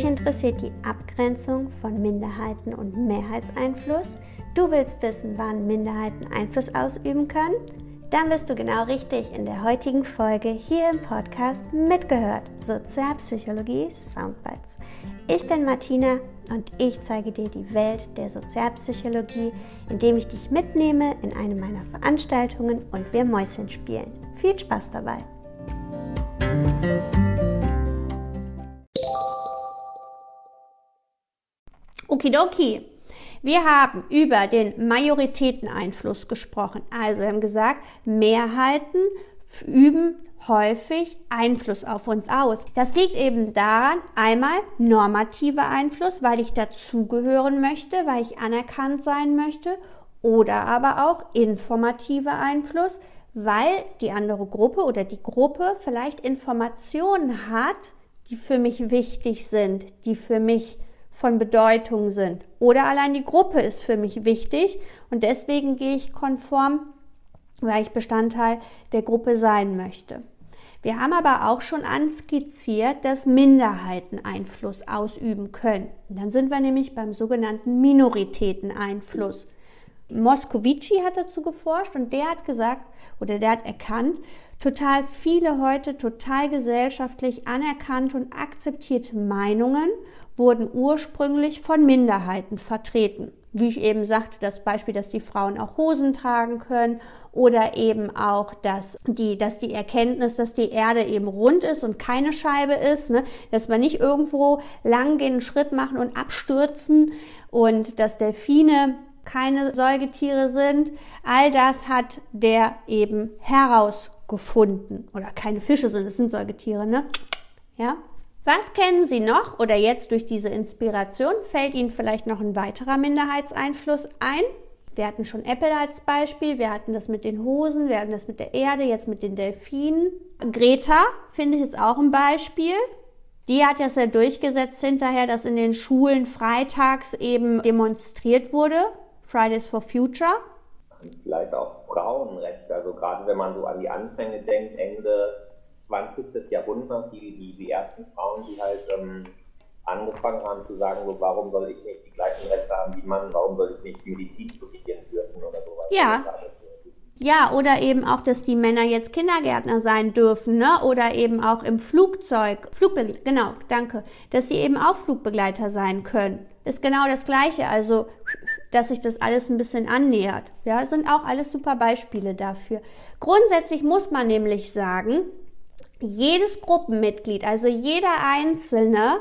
Dich interessiert die Abgrenzung von Minderheiten und Mehrheitseinfluss? Du willst wissen, wann Minderheiten Einfluss ausüben können? Dann bist du genau richtig in der heutigen Folge hier im Podcast mitgehört. Sozialpsychologie Soundbites. Ich bin Martina und ich zeige dir die Welt der Sozialpsychologie, indem ich dich mitnehme in eine meiner Veranstaltungen und wir Mäuschen spielen. Viel Spaß dabei! Okidoki. Wir haben über den Majoritäteneinfluss gesprochen. Also wir haben gesagt, Mehrheiten üben häufig Einfluss auf uns aus. Das liegt eben daran, einmal normativer Einfluss, weil ich dazugehören möchte, weil ich anerkannt sein möchte, oder aber auch informativer Einfluss, weil die andere Gruppe oder die Gruppe vielleicht Informationen hat, die für mich wichtig sind, die für mich von Bedeutung sind. Oder allein die Gruppe ist für mich wichtig und deswegen gehe ich konform, weil ich Bestandteil der Gruppe sein möchte. Wir haben aber auch schon anskizziert, dass Minderheiten Einfluss ausüben können. Dann sind wir nämlich beim sogenannten Minoritäteneinfluss. Moscovici hat dazu geforscht und der hat gesagt oder der hat erkannt, total viele heute total gesellschaftlich anerkannte und akzeptierte Meinungen wurden ursprünglich von Minderheiten vertreten. Wie ich eben sagte, das Beispiel, dass die Frauen auch Hosen tragen können oder eben auch, dass die, dass die Erkenntnis, dass die Erde eben rund ist und keine Scheibe ist, ne? dass wir nicht irgendwo lang gehen, einen Schritt machen und abstürzen und dass Delfine keine Säugetiere sind. All das hat der eben herausgefunden. Oder keine Fische sind, es sind Säugetiere, ne? Ja? Was kennen Sie noch oder jetzt durch diese Inspiration fällt Ihnen vielleicht noch ein weiterer Minderheitseinfluss ein? Wir hatten schon Apple als Beispiel, wir hatten das mit den Hosen, wir hatten das mit der Erde, jetzt mit den Delfinen. Greta finde ich ist auch ein Beispiel. Die hat das ja durchgesetzt hinterher, dass in den Schulen freitags eben demonstriert wurde Fridays for Future. Vielleicht auch Frauenrechte, also gerade wenn man so an die Anfänge denkt, Ende 20. Jahrhundert, die, die, die ersten Frauen, die halt ähm, angefangen haben zu sagen, so, warum soll ich nicht die gleichen Rechte haben wie Mann, warum soll ich nicht Medizin studieren dürfen oder sowas. Ja. Ja, oder eben auch, dass die Männer jetzt Kindergärtner sein dürfen, ne? Oder eben auch im Flugzeug, Flugbe genau, danke, dass sie eben auch Flugbegleiter sein können. Ist genau das Gleiche. Also dass sich das alles ein bisschen annähert. Ja, sind auch alles super Beispiele dafür. Grundsätzlich muss man nämlich sagen, jedes Gruppenmitglied, also jeder Einzelne,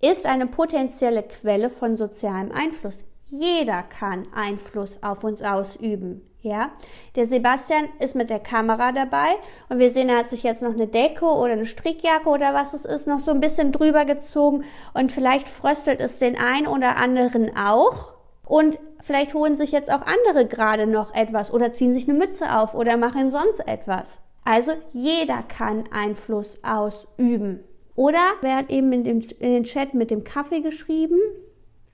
ist eine potenzielle Quelle von sozialem Einfluss. Jeder kann Einfluss auf uns ausüben. Ja, der Sebastian ist mit der Kamera dabei und wir sehen, er hat sich jetzt noch eine Deko oder eine Strickjacke oder was es ist, noch so ein bisschen drüber gezogen und vielleicht fröstelt es den einen oder anderen auch. Und vielleicht holen sich jetzt auch andere gerade noch etwas oder ziehen sich eine Mütze auf oder machen sonst etwas. Also jeder kann Einfluss ausüben. Oder wer hat eben in, dem, in den Chat mit dem Kaffee geschrieben?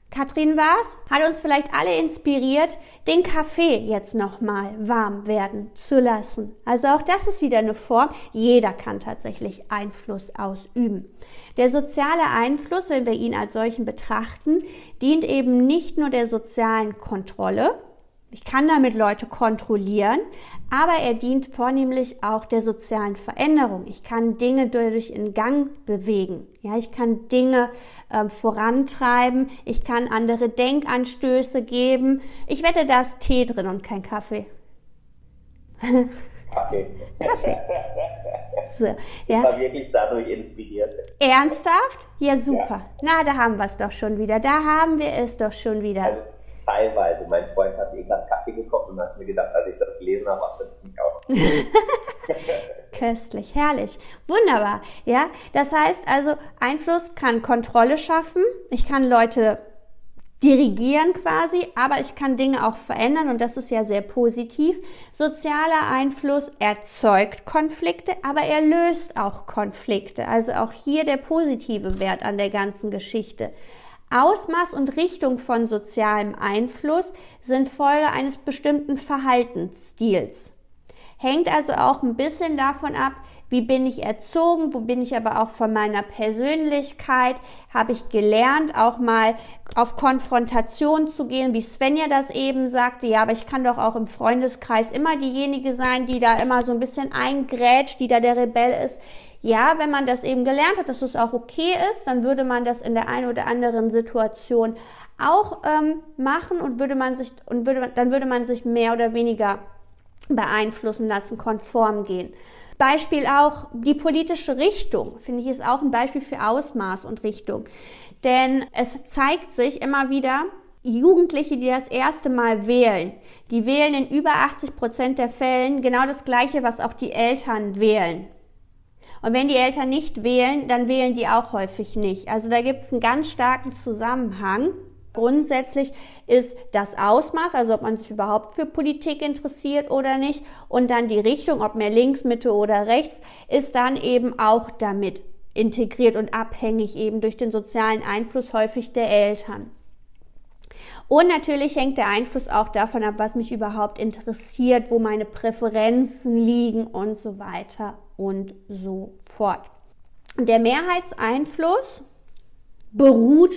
Katrin war's, hat uns vielleicht alle inspiriert, den Kaffee jetzt nochmal warm werden zu lassen. Also auch das ist wieder eine Form. Jeder kann tatsächlich Einfluss ausüben. Der soziale Einfluss, wenn wir ihn als solchen betrachten, dient eben nicht nur der sozialen Kontrolle, ich kann damit Leute kontrollieren, aber er dient vornehmlich auch der sozialen Veränderung. Ich kann Dinge dadurch in Gang bewegen. Ja, ich kann Dinge äh, vorantreiben. Ich kann andere Denkanstöße geben. Ich wette, da ist Tee drin und kein Kaffee. Kaffee. Kaffee. So, ja. War wirklich dadurch inspiriert. Ernsthaft? Ja, super. Ja. Na, da haben wir es doch schon wieder. Da haben wir es doch schon wieder. Also, teilweise. Mein Freund hat eben das Kaffee gekocht und hat mir gedacht, als ich das gelesen habe, ach, das ist nicht auch. Köstlich, herrlich, wunderbar. Ja, das heißt also, Einfluss kann Kontrolle schaffen. Ich kann Leute dirigieren quasi, aber ich kann Dinge auch verändern und das ist ja sehr positiv. Sozialer Einfluss erzeugt Konflikte, aber er löst auch Konflikte. Also auch hier der positive Wert an der ganzen Geschichte. Ausmaß und Richtung von sozialem Einfluss sind Folge eines bestimmten Verhaltensstils. Hängt also auch ein bisschen davon ab, wie bin ich erzogen, wo bin ich aber auch von meiner Persönlichkeit, habe ich gelernt, auch mal auf Konfrontation zu gehen, wie Svenja das eben sagte, ja, aber ich kann doch auch im Freundeskreis immer diejenige sein, die da immer so ein bisschen eingrätscht, die da der Rebell ist. Ja, wenn man das eben gelernt hat, dass es auch okay ist, dann würde man das in der einen oder anderen Situation auch ähm, machen und würde man sich und würde dann würde man sich mehr oder weniger beeinflussen lassen, konform gehen. Beispiel auch die politische Richtung, finde ich, ist auch ein Beispiel für Ausmaß und Richtung. Denn es zeigt sich immer wieder, Jugendliche, die das erste Mal wählen, die wählen in über 80 Prozent der Fällen genau das Gleiche, was auch die Eltern wählen. Und wenn die Eltern nicht wählen, dann wählen die auch häufig nicht. Also da gibt es einen ganz starken Zusammenhang. Grundsätzlich ist das Ausmaß, also ob man sich überhaupt für Politik interessiert oder nicht, und dann die Richtung, ob mehr links, Mitte oder rechts, ist dann eben auch damit integriert und abhängig eben durch den sozialen Einfluss häufig der Eltern. Und natürlich hängt der Einfluss auch davon ab, was mich überhaupt interessiert, wo meine Präferenzen liegen und so weiter und so fort. Der Mehrheitseinfluss beruht,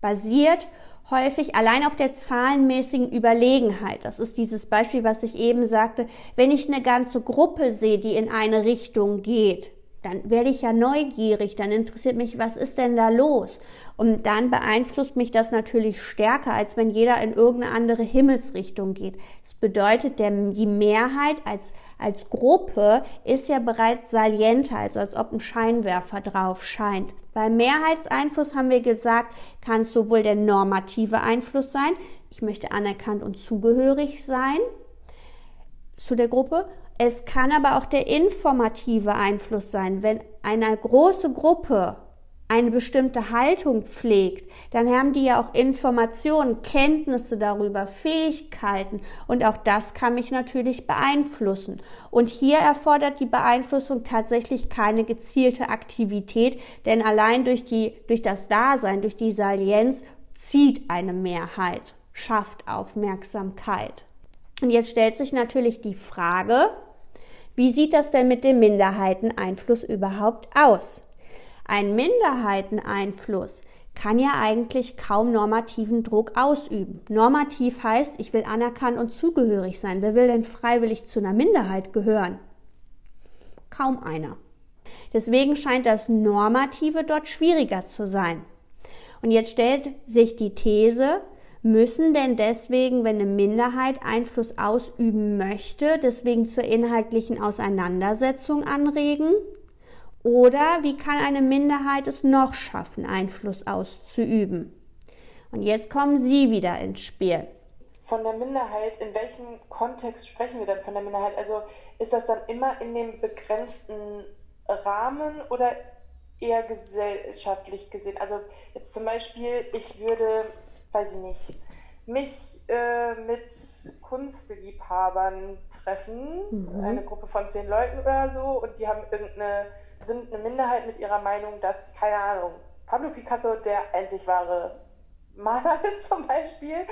basiert häufig allein auf der zahlenmäßigen Überlegenheit. Das ist dieses Beispiel, was ich eben sagte. Wenn ich eine ganze Gruppe sehe, die in eine Richtung geht, dann werde ich ja neugierig, dann interessiert mich, was ist denn da los? Und dann beeinflusst mich das natürlich stärker, als wenn jeder in irgendeine andere Himmelsrichtung geht. Das bedeutet, der, die Mehrheit als, als Gruppe ist ja bereits salienter, also als ob ein Scheinwerfer drauf scheint. Beim Mehrheitseinfluss haben wir gesagt, kann es sowohl der normative Einfluss sein, ich möchte anerkannt und zugehörig sein zu der Gruppe, es kann aber auch der informative Einfluss sein. Wenn eine große Gruppe eine bestimmte Haltung pflegt, dann haben die ja auch Informationen, Kenntnisse darüber, Fähigkeiten und auch das kann mich natürlich beeinflussen. Und hier erfordert die Beeinflussung tatsächlich keine gezielte Aktivität, denn allein durch die, durch das Dasein, durch die Salienz zieht eine Mehrheit, schafft Aufmerksamkeit. Und jetzt stellt sich natürlich die Frage, wie sieht das denn mit dem Minderheiteneinfluss überhaupt aus? Ein Minderheiteneinfluss kann ja eigentlich kaum normativen Druck ausüben. Normativ heißt, ich will anerkannt und zugehörig sein. Wer will denn freiwillig zu einer Minderheit gehören? Kaum einer. Deswegen scheint das Normative dort schwieriger zu sein. Und jetzt stellt sich die These, müssen denn deswegen, wenn eine Minderheit Einfluss ausüben möchte, deswegen zur inhaltlichen Auseinandersetzung anregen? Oder wie kann eine Minderheit es noch schaffen, Einfluss auszuüben? Und jetzt kommen Sie wieder ins Spiel. Von der Minderheit, in welchem Kontext sprechen wir dann von der Minderheit? Also ist das dann immer in dem begrenzten Rahmen oder eher gesellschaftlich gesehen? Also jetzt zum Beispiel, ich würde weiß ich nicht, mich äh, mit Kunstliebhabern treffen, mhm. eine Gruppe von zehn Leuten oder so, und die haben irgendeine, sind eine Minderheit mit ihrer Meinung, dass, keine Ahnung, Pablo Picasso der einzig wahre Maler ist zum Beispiel,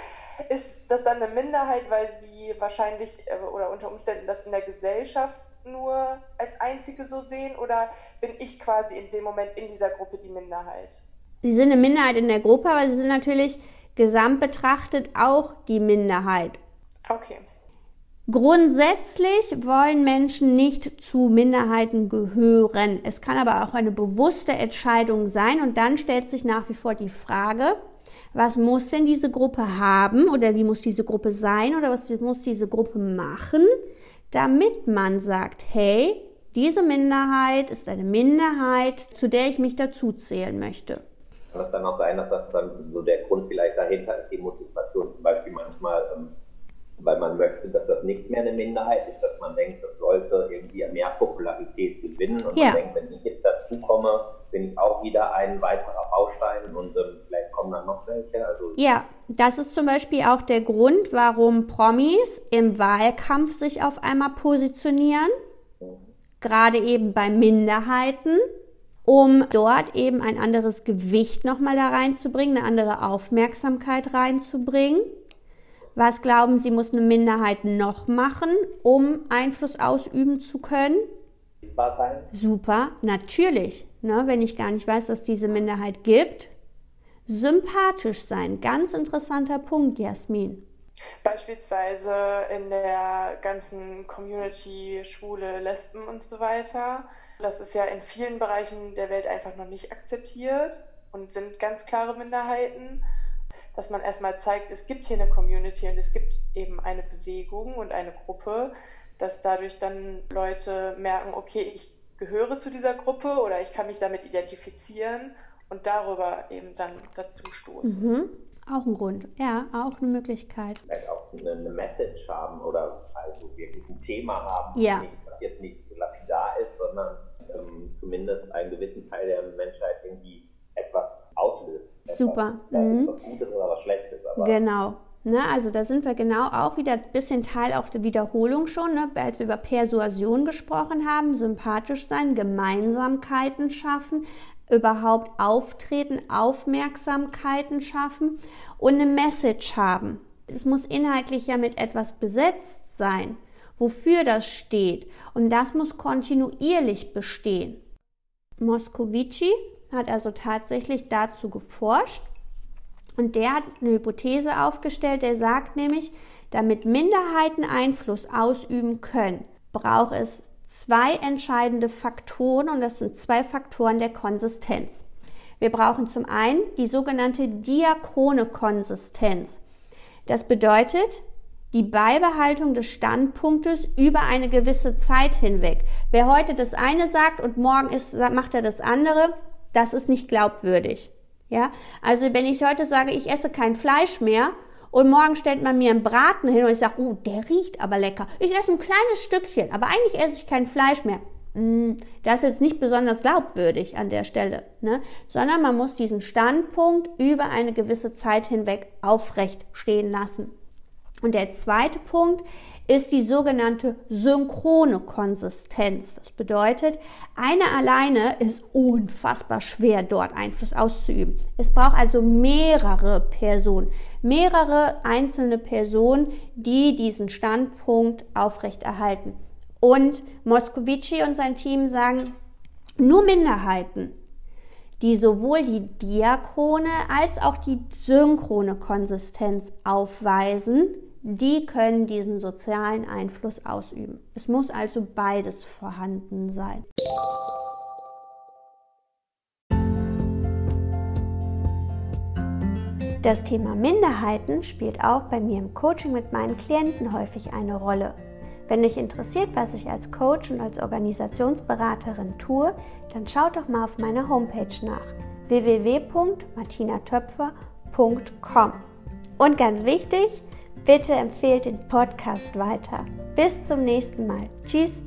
ist das dann eine Minderheit, weil sie wahrscheinlich äh, oder unter Umständen das in der Gesellschaft nur als einzige so sehen oder bin ich quasi in dem Moment in dieser Gruppe die Minderheit? Sie sind eine Minderheit in der Gruppe, aber sie sind natürlich gesamt betrachtet auch die Minderheit. Okay. Grundsätzlich wollen Menschen nicht zu Minderheiten gehören. Es kann aber auch eine bewusste Entscheidung sein und dann stellt sich nach wie vor die Frage, was muss denn diese Gruppe haben oder wie muss diese Gruppe sein oder was muss diese Gruppe machen, damit man sagt, hey, diese Minderheit ist eine Minderheit, zu der ich mich dazuzählen möchte kann es dann auch sein, dass das dann so der Grund vielleicht dahinter ist, die Motivation zum Beispiel manchmal, ähm, weil man möchte, dass das nicht mehr eine Minderheit ist, dass man denkt, das sollte irgendwie mehr Popularität gewinnen und ja. man denkt, wenn ich jetzt dazu komme, bin ich auch wieder ein weiterer Baustein und ähm, vielleicht kommen dann noch welche. Also ja, das ist zum Beispiel auch der Grund, warum Promis im Wahlkampf sich auf einmal positionieren, mhm. gerade eben bei Minderheiten um dort eben ein anderes Gewicht nochmal da reinzubringen, eine andere Aufmerksamkeit reinzubringen. Was glauben Sie, muss eine Minderheit noch machen, um Einfluss ausüben zu können? Super, natürlich. Ne, wenn ich gar nicht weiß, dass diese Minderheit gibt. Sympathisch sein, ganz interessanter Punkt, Jasmin. Beispielsweise in der ganzen Community Schwule, Lesben und so weiter. Das ist ja in vielen Bereichen der Welt einfach noch nicht akzeptiert und sind ganz klare Minderheiten. Dass man erstmal zeigt, es gibt hier eine Community und es gibt eben eine Bewegung und eine Gruppe, dass dadurch dann Leute merken, okay, ich gehöre zu dieser Gruppe oder ich kann mich damit identifizieren und darüber eben dann dazu stoßen. Mhm. Auch ein Grund, ja, auch eine Möglichkeit. Vielleicht auch eine, Message haben oder also wirklich ein Thema haben, ja. was jetzt nicht lapidar ist, sondern ähm, zumindest einen gewissen Teil der Menschheit irgendwie etwas auslöst. Super. Etwas, mhm. was Gutes oder was Schlechtes. genau. Ne, also da sind wir genau auch wieder ein bisschen Teil auch der Wiederholung schon, ne, als wir über Persuasion gesprochen haben, sympathisch sein, Gemeinsamkeiten schaffen, überhaupt auftreten, Aufmerksamkeiten schaffen und eine Message haben. Es muss inhaltlich ja mit etwas besetzt sein, wofür das steht. Und das muss kontinuierlich bestehen. Moscovici hat also tatsächlich dazu geforscht und der hat eine Hypothese aufgestellt, der sagt nämlich, damit Minderheiten Einfluss ausüben können, braucht es zwei entscheidende Faktoren und das sind zwei Faktoren der Konsistenz. Wir brauchen zum einen die sogenannte diachrone Konsistenz. Das bedeutet die Beibehaltung des Standpunktes über eine gewisse Zeit hinweg. Wer heute das eine sagt und morgen ist, macht er das andere, das ist nicht glaubwürdig. Ja, also wenn ich heute sage, ich esse kein Fleisch mehr und morgen stellt man mir einen Braten hin und ich sage, oh, der riecht aber lecker. Ich esse ein kleines Stückchen, aber eigentlich esse ich kein Fleisch mehr. Mm, das ist jetzt nicht besonders glaubwürdig an der Stelle, ne? sondern man muss diesen Standpunkt über eine gewisse Zeit hinweg aufrecht stehen lassen. Und der zweite Punkt ist die sogenannte synchrone Konsistenz. Das bedeutet, eine alleine ist unfassbar schwer, dort Einfluss auszuüben. Es braucht also mehrere Personen, mehrere einzelne Personen, die diesen Standpunkt aufrechterhalten. Und Moscovici und sein Team sagen, nur Minderheiten, die sowohl die diachrone als auch die synchrone Konsistenz aufweisen, die können diesen sozialen Einfluss ausüben. Es muss also beides vorhanden sein. Das Thema Minderheiten spielt auch bei mir im Coaching mit meinen Klienten häufig eine Rolle. Wenn dich interessiert, was ich als Coach und als Organisationsberaterin tue, dann schau doch mal auf meiner Homepage nach www.martinatöpfer.com. Und ganz wichtig, Bitte empfehlt den Podcast weiter. Bis zum nächsten Mal. Tschüss.